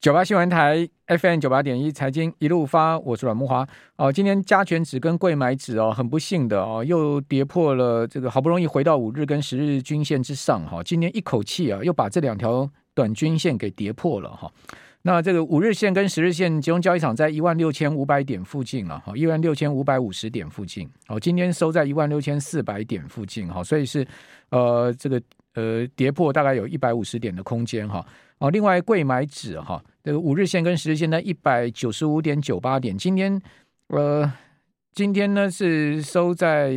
九八新闻台 FM 九八点一财经一路发，我是阮慕华哦。今天加权指跟柜买指哦，很不幸的哦，又跌破了这个好不容易回到五日跟十日均线之上哈。今天一口气啊，又把这两条短均线给跌破了哈。那这个五日线跟十日线集中交易场在一万六千五百点附近了哈，一万六千五百五十点附近哦。今天收在一万六千四百点附近哈，所以是呃这个呃跌破大概有一百五十点的空间哈。哦，另外柜买指哈。这个五日线跟十日线在一百九十五点九八点，今天呃，今天呢是收在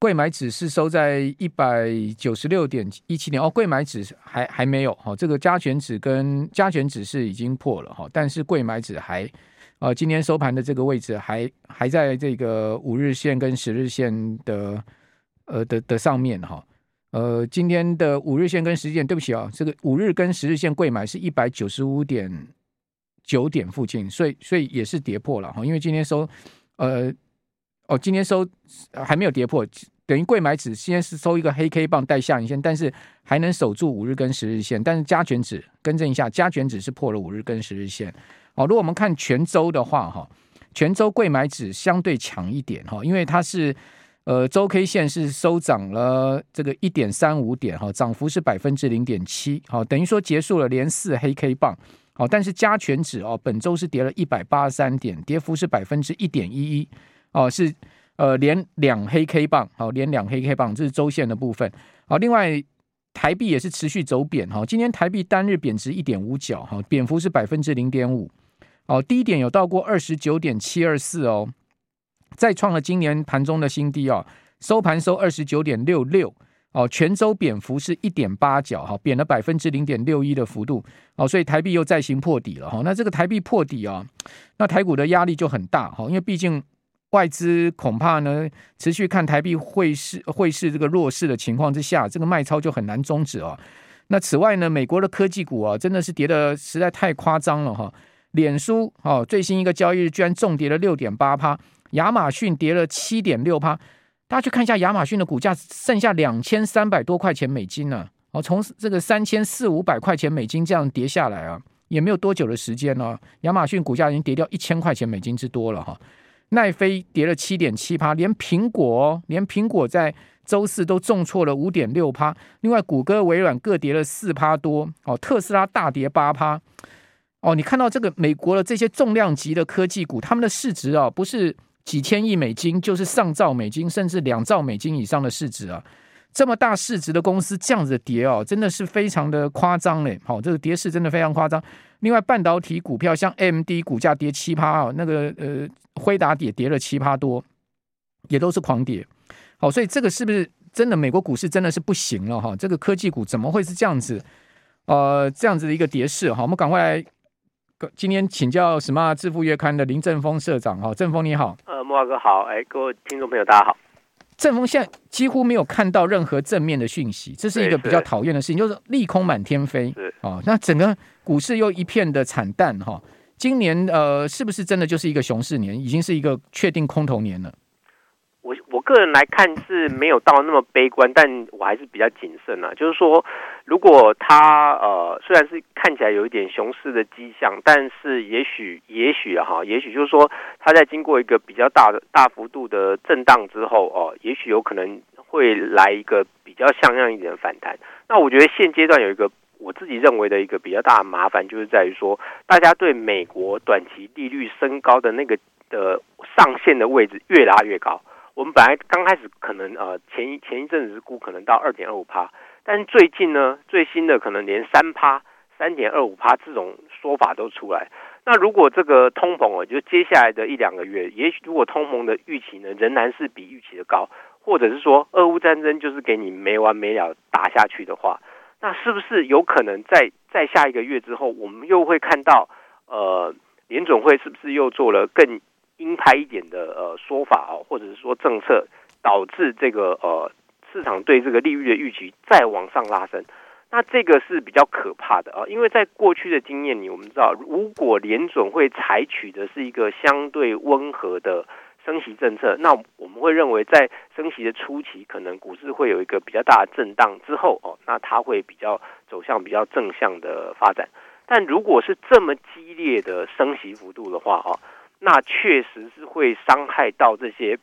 柜买指是收在一百九十六点一七点哦，柜买指还还没有哈、哦，这个加权指跟加权指是已经破了哈、哦，但是柜买指还呃，今天收盘的这个位置还还在这个五日线跟十日线的呃的的上面哈。呃，今天的五日线跟十日线，对不起啊，这个五日跟十日线柜买是一百九十五点九点附近，所以所以也是跌破了哈。因为今天收，呃，哦，今天收还没有跌破，等于柜买指现在是收一个黑 K 棒带下影线，但是还能守住五日跟十日线。但是加权指更正一下，加权指是破了五日跟十日线。好，如果我们看全周的话，哈，全周柜买指相对强一点哈，因为它是。呃，周 K 线是收涨了这个一点三五点哈，涨幅是百分之零点七，好，等于说结束了连四黑 K 棒，好，但是加权指哦，本周是跌了一百八十三点，跌幅是百分之一点一一，哦，是呃连两黑 K 棒，好，连两黑 K 棒，这是周线的部分，好，另外台币也是持续走贬哈，今天台币单日贬值一点五角哈，贬幅是百分之零点五，哦，低点有到过二十九点七二四哦。再创了今年盘中的新低哦，收盘收二十九点六六哦，全周贬幅是一点八角哈，贬了百分之零点六一的幅度哦，所以台币又再行破底了哈。那这个台币破底啊，那台股的压力就很大哈，因为毕竟外资恐怕呢持续看台币汇市汇市这个弱势的情况之下，这个卖超就很难终止啊。那此外呢，美国的科技股啊，真的是跌得实在太夸张了哈。脸书哦，最新一个交易日居然重跌了六点八趴。亚马逊跌了七点六趴，大家去看一下亚马逊的股价，剩下两千三百多块钱美金呢。哦，从这个三千四五百块钱美金这样跌下来啊，也没有多久的时间了。亚马逊股价已经跌掉一千块钱美金之多了哈。奈飞跌了七点七趴，连苹果连苹果在周四都重挫了五点六趴。另外，谷歌、微软各跌了四趴多。哦，特斯拉大跌八趴。哦，你看到这个美国的这些重量级的科技股，他们的市值啊，不是。几千亿美金就是上兆美金，甚至两兆美金以上的市值啊！这么大市值的公司这样子跌哦，真的是非常的夸张嘞！好，这个跌势真的非常夸张。另外，半导体股票像 MD 股价跌七趴啊，那个呃，辉达跌跌了七趴多，也都是狂跌。好，所以这个是不是真的？美国股市真的是不行了哈？这个科技股怎么会是这样子？呃，这样子的一个跌势哈？我们赶快来。今天请教《Smart 致富月刊》的林正峰社长，哈，正峰你好，呃，木华哥好，哎，各位听众朋友大家好。正峰现在几乎没有看到任何正面的讯息，这是一个比较讨厌的事情，就是利空满天飞，哦，那整个股市又一片的惨淡，哈，今年呃，是不是真的就是一个熊市年，已经是一个确定空头年了？个人来看是没有到那么悲观，但我还是比较谨慎啊。就是说，如果它呃虽然是看起来有一点熊市的迹象，但是也许也许哈，也许就是说，它在经过一个比较大的大幅度的震荡之后哦，也许有可能会来一个比较像样一点的反弹。那我觉得现阶段有一个我自己认为的一个比较大的麻烦，就是在于说，大家对美国短期利率升高的那个的上限的位置越拉越高。我们本来刚开始可能呃前一前一阵子是估可能到二点二五趴，但是最近呢，最新的可能连三趴、三点二五趴这种说法都出来。那如果这个通膨哦，就接下来的一两个月，也许如果通膨的预期呢仍然是比预期的高，或者是说俄乌战争就是给你没完没了打下去的话，那是不是有可能在在下一个月之后，我们又会看到呃联准会是不是又做了更鹰派一点的呃说法哦，或者是说政策导致这个呃市场对这个利率的预期再往上拉升，那这个是比较可怕的啊，因为在过去的经验里，我们知道如果联准会采取的是一个相对温和的升息政策，那我们会认为在升息的初期，可能股市会有一个比较大的震荡之后哦，那它会比较走向比较正向的发展。但如果是这么激烈的升息幅度的话哦，那确实是会伤害到这些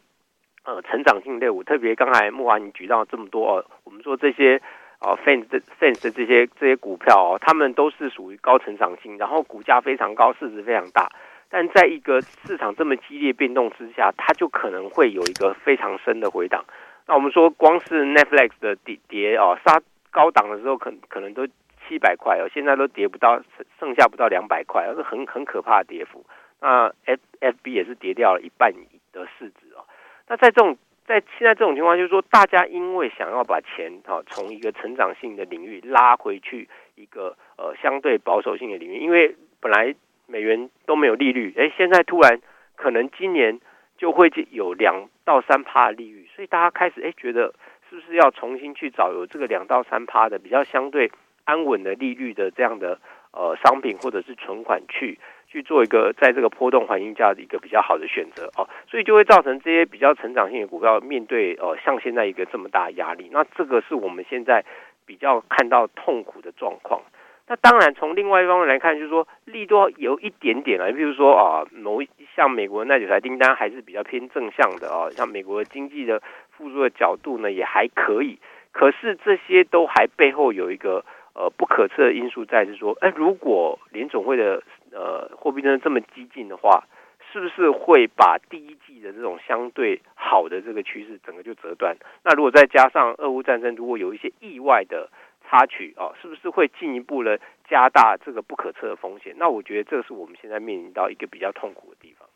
呃成长性类股，特别刚才慕驊你举到这么多哦，我们说这些哦 FANGs 的 fans 的这些这些股票哦，他们都是属于高成长性，然后股价非常高，市值非常大。但在一个市场这么激烈变动之下，它就可能会有一个非常深的回档。那我们说，光是 Netflix 的跌跌哦，杀高档的时候可可能都七百块哦，现在都跌不到，剩下不到两百块，是很很可怕的跌幅。那 F F B 也是跌掉了一半的市值哦。那在这种在现在这种情况，就是说，大家因为想要把钱哈从一个成长性的领域拉回去一个呃相对保守性的领域，因为本来。美元都没有利率，诶，现在突然可能今年就会有两到三趴的利率，所以大家开始诶觉得是不是要重新去找有这个两到三趴的比较相对安稳的利率的这样的呃商品或者是存款去去做一个在这个波动环境下的一个比较好的选择哦，所以就会造成这些比较成长性的股票面对呃像现在一个这么大的压力，那这个是我们现在比较看到痛苦的状况。那当然，从另外一方面来看，就是说利多有一点点啊，比如说啊，某像美国的耐久财订单还是比较偏正向的啊，像美国的经济的复苏的角度呢也还可以。可是这些都还背后有一个呃不可测的因素在，是说，哎，如果联总会的呃货币政策这么激进的话，是不是会把第一季的这种相对好的这个趋势整个就折断？那如果再加上俄乌战争，如果有一些意外的。插曲啊，是不是会进一步的加大这个不可测的风险？那我觉得这是我们现在面临到一个比较痛苦的地方。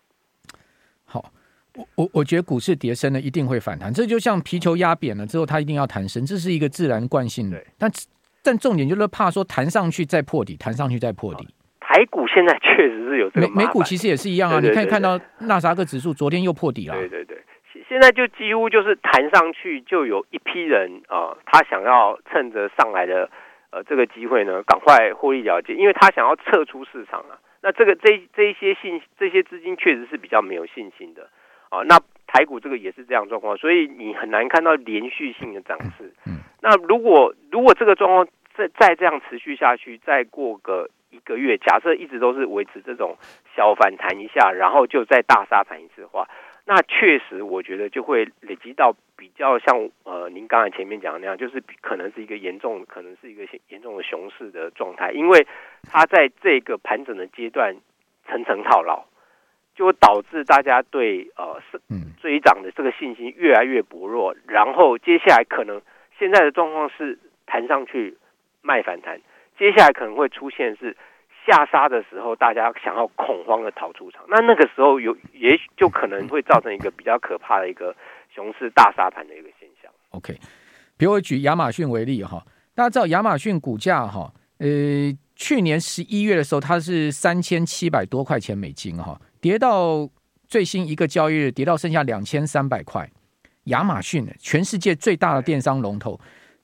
好，我我我觉得股市跌升了一定会反弹，这就像皮球压扁了之后，它一定要弹升，这是一个自然惯性的。但但重点就是怕说弹上去再破底，弹上去再破底。台股现在确实是有这个美美股其实也是一样啊，对对对对，你可以看到纳斯达克指数昨天又破底了。对对对。现在就几乎就是弹上去，就有一批人啊、呃，他想要趁着上来的呃这个机会呢，赶快获利了结，因为他想要撤出市场啊。那这个这这一些信这些资金确实是比较没有信心的啊。那台股这个也是这样状况，所以你很难看到连续性的涨势。那如果如果这个状况再再这样持续下去，再过个一个月，假设一直都是维持这种小反弹一下，然后就再大杀盘一次的话。那确实，我觉得就会累积到比较像呃，您刚才前面讲的那样，就是可能是一个严重，可能是一个严重的熊市的状态，因为它在这个盘整的阶段层层套牢，就会导致大家对呃是追涨的这个信心越来越薄弱，然后接下来可能现在的状况是弹上去卖反弹，接下来可能会出现是。下杀的时候，大家想要恐慌的逃出场，那那个时候有也许就可能会造成一个比较可怕的一个熊市大杀盘的一个现象。OK，比如我举亚马逊为例哈，大家知道亚马逊股价哈，呃，去年十一月的时候它是三千七百多块钱美金哈，跌到最新一个交易日跌到剩下两千三百块。亚马逊全世界最大的电商龙头。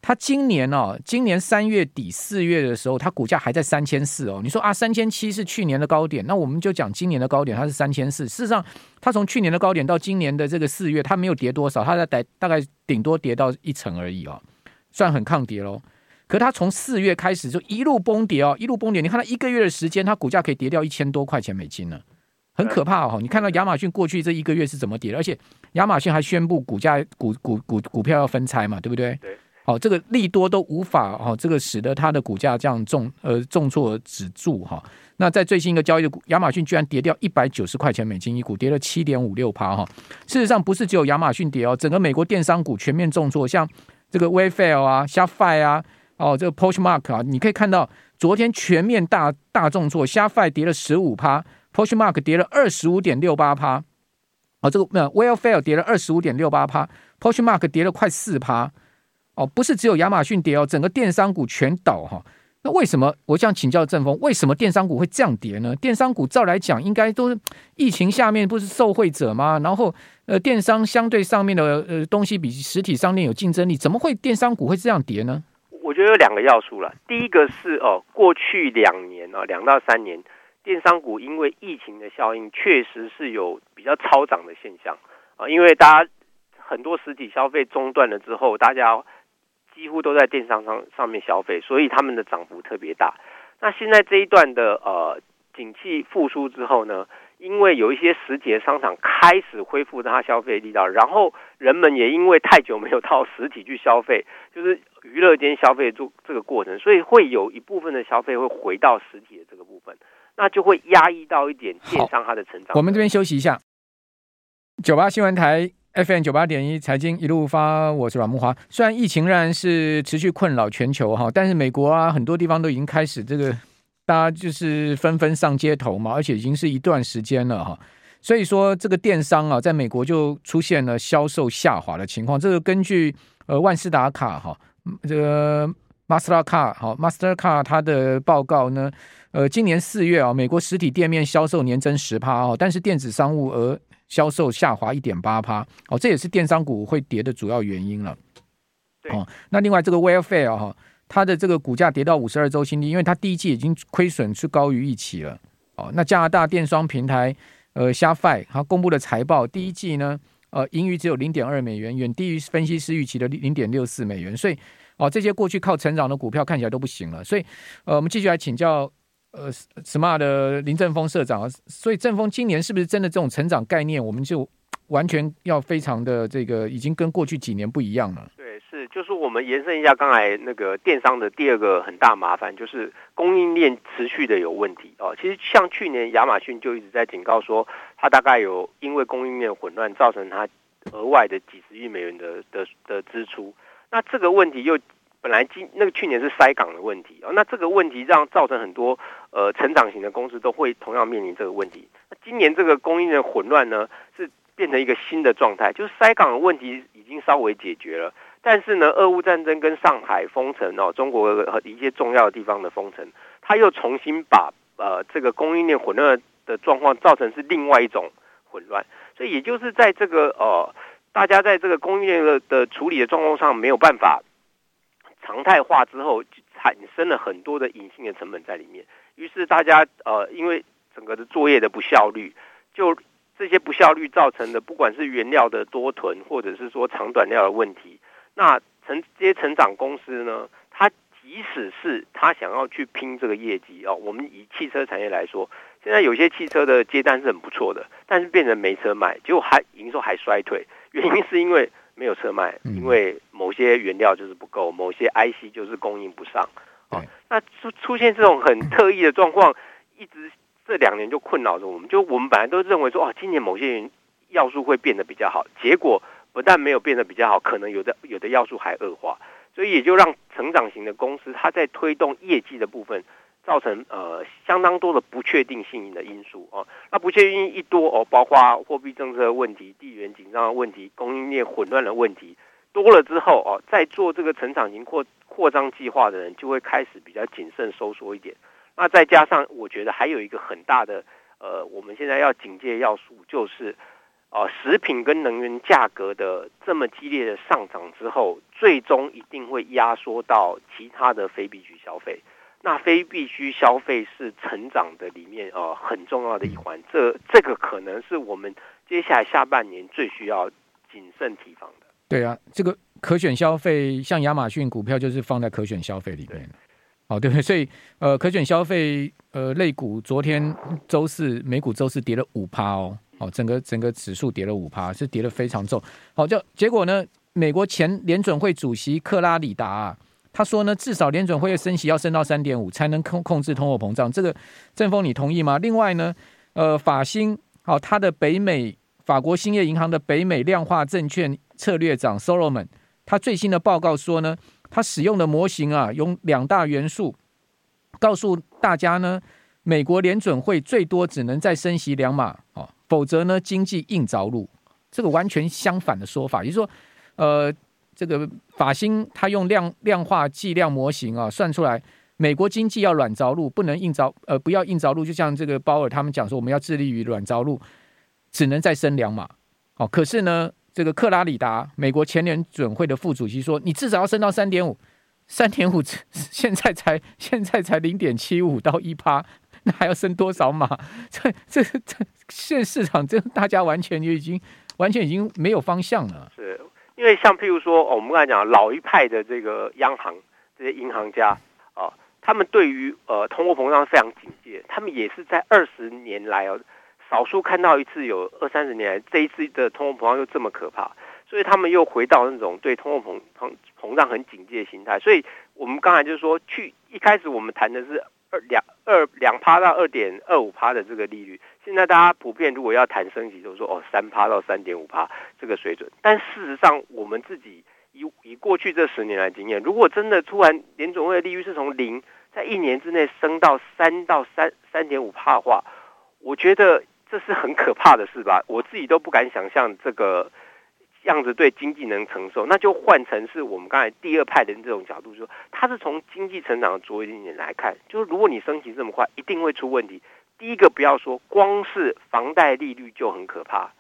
它今年哦，今年三月底四月的时候，它股价还在三千四哦。你说啊，三千七是去年的高点，那我们就讲今年的高点，它是三千四。事实上，它从去年的高点到今年的这个四月，它没有跌多少，它在大大概顶多跌到一成而已哦，算很抗跌喽。可它从四月开始就一路崩跌哦，一路崩跌。你看它一个月的时间，它股价可以跌掉一千多块钱美金呢，很可怕哦。你看到亚马逊过去这一个月是怎么跌的，而且亚马逊还宣布股价股股股股票要分拆嘛，对不对？对。好，这个利多都无法哦，这个使得它的股价这样重呃重挫止住哈。那在最新一个交易的股，亚马逊居然跌掉一百九十块钱美金一股，跌了七点五六趴哈。事实上，不是只有亚马逊跌哦，整个美国电商股全面重挫，像这个 Wayfair 啊、Shopify 啊、哦这个 Poshmark 啊，你可以看到昨天全面大大重挫，Shopify 跌了十五趴，Poshmark 跌了二十五点六八趴。哦，这个没有 Wayfair 跌了二十五点六八趴，Poshmark 跌了快四趴。哦，不是只有亚马逊跌哦，整个电商股全倒哈。那为什么？我想请教正风，为什么电商股会这样跌呢？电商股照来讲，应该都是疫情下面不是受惠者吗？然后呃，电商相对上面的呃东西比实体商店有竞争力，怎么会电商股会这样跌呢？我觉得有两个要素了。第一个是哦，过去两年哦，两到三年，电商股因为疫情的效应，确实是有比较超涨的现象。啊，因为大家很多实体消费中断了之后，大家几乎都在电商上上面消费，所以他们的涨幅特别大。那现在这一段的呃景气复苏之后呢，因为有一些实体的商场开始恢复它消费力道，然后人们也因为太久没有到实体去消费，就是娱乐间消费做这个过程，所以会有一部分的消费会回到实体的这个部分，那就会压抑到一点电商它的成长。我们这边休息一下，九八新闻台 FM 九八点一财经一路发，我是阮慕驊。虽然疫情仍然是持续困扰全球哈，但是美国啊很多地方都已经开始这个。大家就是纷纷上街头嘛，而且已经是一段时间了哈，所以说这个电商啊，在美国就出现了销售下滑的情况。这个根据呃万事达卡哈，这个 Mastercard 哈 Mastercard 它的报告呢，呃，今年四月啊，美国实体店面销售年增十趴哦，但是电子商务额销售下滑一点八趴哦，这也是电商股会跌的主要原因了。哦，那另外这个 Welfare 哈。它的这个股价跌到五十二周新低，因为它第一季已经亏损是高于预期了。哦，那加拿大电商平台呃 Shopify 它公布的财报，第一季呢呃盈余只有零点二美元，远低于分析师预期的零点六四美元。所以哦，这些过去靠成长的股票看起来都不行了。所以呃，我们继续来请教呃 Smart 的林正峰社长啊。所以正峰今年是不是真的这种成长概念，我们就完全要非常的这个已经跟过去几年不一样了？对，是就是我们延伸一下刚才那个电商的第二个很大麻烦，就是供应链持续的有问题哦。其实像去年亚马逊就一直在警告说，它大概有因为供应链混乱造成它额外的几十亿美元的的的支出。那这个问题又本来今那个去年是塞港的问题哦，那这个问题让造成很多呃成长型的公司都会同样面临这个问题。那今年这个供应链混乱呢，是变成一个新的状态，就是塞港的问题已经稍微解决了。但是呢，俄乌战争跟上海封城哦，中国和一些重要的地方的封城，它又重新把呃这个供应链混乱的状况造成是另外一种混乱，所以也就是在这个呃大家在这个供应链的的处理的状况上没有办法常态化之后，产生了很多的隐性的成本在里面，于是大家呃因为整个的作业的不效率，就这些不效率造成的，不管是原料的多囤，或者是说长短料的问题。那成这些成长公司呢，他即使是他想要去拼这个业绩哦，我们以汽车产业来说，现在有些汽车的接单是很不错的，但是变成没车卖，结果还营收还衰退，原因是因为没有车卖，因为某些原料就是不够，某些 IC 就是供应不上。哦，那出出现这种很特异的状况，一直这两年就困扰着我们。就我们本来都认为说，哦，今年某些要素会变得比较好，结果。不但没有变得比较好，可能有的有的要素还恶化，所以也就让成长型的公司，它在推动业绩的部分，造成呃相当多的不确定性的因素哦。那不确定性一多哦，包括货币政策的问题、地缘紧张的问题、供应链混乱的问题多了之后哦，在做这个成长型扩扩张计划的人就会开始比较谨慎收缩一点。那再加上我觉得还有一个很大的呃，我们现在要警戒要素就是。哦，食品跟能源价格的这么激烈的上涨之后，最终一定会压缩到其他的非必需消费。那非必需消费是成长的里面呃很重要的一环，这这个可能是我们接下来下半年最需要谨慎提防的。对啊，这个可选消费，像亚马逊股票就是放在可选消费里面。对哦，对不对？所以呃，可选消费呃类股昨天周四美股周四跌了五趴哦。哦，整个整个指数跌了五趴，是跌得非常重。好，就结果呢，美国前联准会主席克拉里达啊，他说呢，至少联准会升息要升到三点五，才能控控制通货膨胀。这个正峰你同意吗？另外呢，呃，法兴好，他的北美法国兴业银行的北美量化证券策略长 Solomon，他最新的报告说呢，他使用的模型啊，用两大元素，告诉大家呢，美国联准会最多只能再升息两码哦。否则呢，经济硬着陆，这个完全相反的说法，也就是说，呃，这个法新他用量量化计量模型啊，算出来美国经济要软着陆，不能硬着，呃，不要硬着陆，就像这个鲍尔他们讲说，我们要致力于软着陆，只能再升两码。哦，可是呢，这个克拉里达美国前联准会的副主席说，你至少要升到三点五，三点五 现在才现在才零点七五到一趴。那还要升多少码？这 这这，现市场这大家完全就已经完全已经没有方向了。是因为像譬如说，哦、我们刚才讲老一派的这个央行这些银行家啊，他们对于呃通货膨胀非常警戒，他们也是在二十年来哦，少数看到一次有二三十年来这一次的通货膨胀又这么可怕，所以他们又回到那种对通货膨膨膨胀很警戒的心态。所以我们刚才就是说，去一开始我们谈的是。二两二两趴到二点二五趴的这个利率，现在大家普遍如果要谈升息，就是说哦三趴到三点五趴这个水准。但事实上，我们自己以以过去这十年来经验，如果真的突然联总会的利率是从零在一年之内升到三到三三点五趴的话，我觉得这是很可怕的事吧？我自己都不敢想象这个。样子对经济能承受，那就换成是我们刚才第二派的这种角度说，它是从经济成长的着眼点来看，就是如果你升息这么快，一定会出问题。第一个不要说，光是房贷利率就很可怕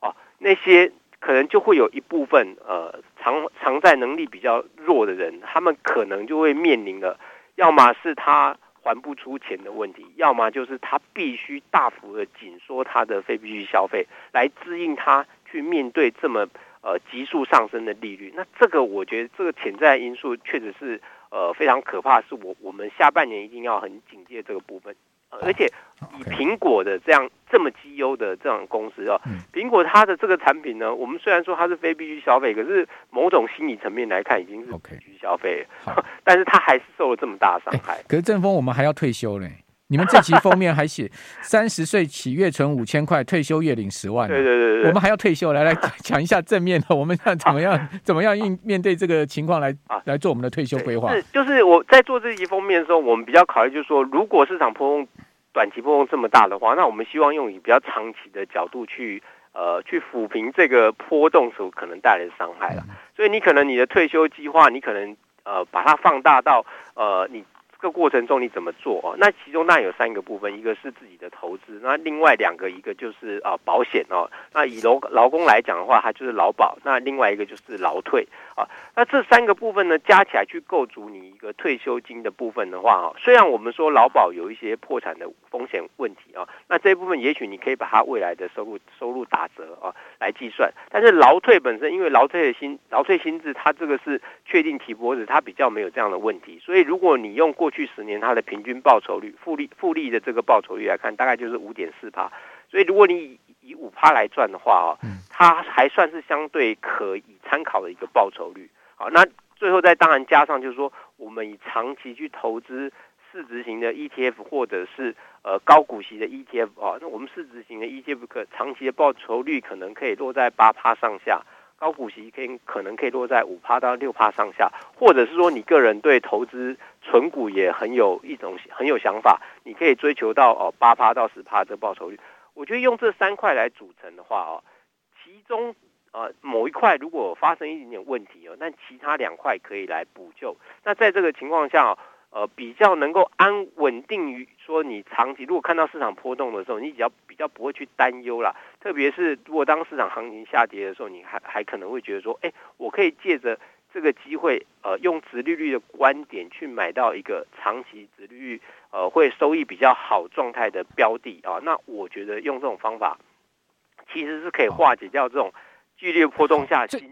哦，那些可能就会有一部分呃偿偿债能力比较弱的人，他们可能就会面临了，要么是他还不出钱的问题，要么就是他必须大幅的紧缩他的非必需消费，来支应他去面对这么。呃，急速上升的利率，那这个我觉得这个潜在因素确实是呃非常可怕，是我我们下半年一定要很警戒这个部分。呃、而且以苹果的这样这么绩优的这样公司啊，苹果它的这个产品呢，我们虽然说它是非必需消费，可是某种心理层面来看已经是必需消费，但是它还是受了这么大的伤害。可是正峰，我们还要退休嘞。你们这期封面还写三十岁起月存五千块，退休月领十万。对对对对，我们还要退休，来来讲一下正面的，我们要怎么样 怎么样应面对这个情况来来做我们的退休规划。是，就是我在做这期封面的时候，我们比较考虑就是说，如果市场波动短期波动这么大的话，那我们希望用以比较长期的角度去呃去抚平这个波动所可能带来的伤害了。所以你可能你的退休计划，你可能呃把它放大到呃你。这个过程中你怎么做哦？那其中那有三个部分，一个是自己的投资，那另外两个一个就是啊保险哦。那以劳劳工来讲的话，它就是劳保；那另外一个就是劳退啊。那这三个部分呢，加起来去构筑你一个退休金的部分的话啊，虽然我们说劳保有一些破产的风险问题啊，那这一部分也许你可以把它未来的收入收入打折啊来计算，但是劳退本身因为劳退的薪劳退薪资它这个是确定提拨子，它比较没有这样的问题，所以如果你用过去十年它的平均报酬率复利复利的这个报酬率来看，大概就是五点四趴。所以如果你以五趴来赚的话啊，它还算是相对可以参考的一个报酬率。好，那最后再当然加上就是说，我们以长期去投资市值型的 ETF 或者是呃高股息的 ETF 啊，那我们市值型的 ETF 可长期的报酬率可能可以落在八趴上下。高股息可可能可以落在五趴到六趴上下，或者是说你个人对投资存股也很有一种很有想法，你可以追求到哦八趴到十趴这报酬率。我觉得用这三块来组成的话哦，其中呃某一块如果发生一点点问题哦，但其他两块可以来补救。那在这个情况下哦。呃，比较能够安稳定于说，你长期如果看到市场波动的时候，你比较比较不会去担忧啦。特别是如果当市场行情下跌的时候，你还还可能会觉得说，哎，我可以借着这个机会，呃，用殖利率的观点去买到一个长期殖利率呃会收益比较好状态的标的啊。那我觉得用这种方法，其实是可以化解掉这种剧烈波动下心